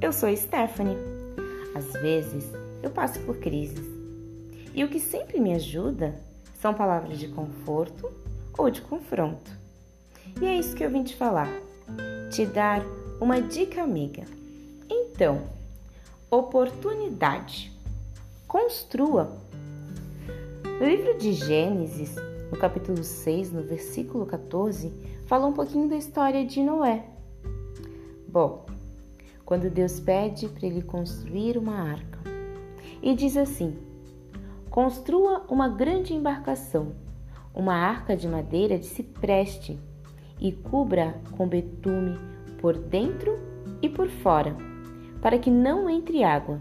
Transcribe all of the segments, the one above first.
eu sou Stephanie. Às vezes eu passo por crises e o que sempre me ajuda são palavras de conforto ou de confronto. E é isso que eu vim te falar, te dar uma dica amiga. Então, oportunidade. Construa. No livro de Gênesis, no capítulo 6, no versículo 14, fala um pouquinho da história de Noé. Bom, quando Deus pede para ele construir uma arca, e diz assim: Construa uma grande embarcação, uma arca de madeira de cipreste, e cubra com betume por dentro e por fora, para que não entre água.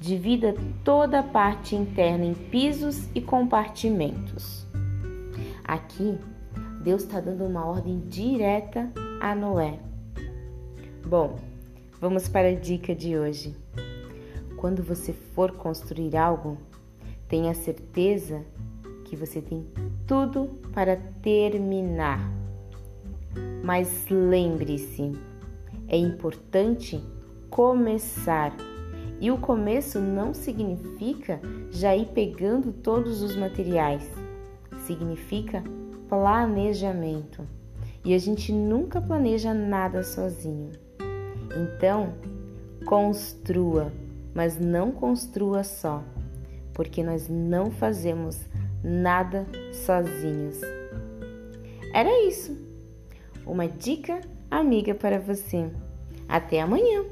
Divida toda a parte interna em pisos e compartimentos. Aqui, Deus está dando uma ordem direta a Noé. Bom, vamos para a dica de hoje. Quando você for construir algo, tenha certeza que você tem tudo para terminar. Mas lembre-se, é importante começar. E o começo não significa já ir pegando todos os materiais. Significa planejamento. E a gente nunca planeja nada sozinho. Então, construa, mas não construa só, porque nós não fazemos nada sozinhos. Era isso. Uma dica amiga para você. Até amanhã!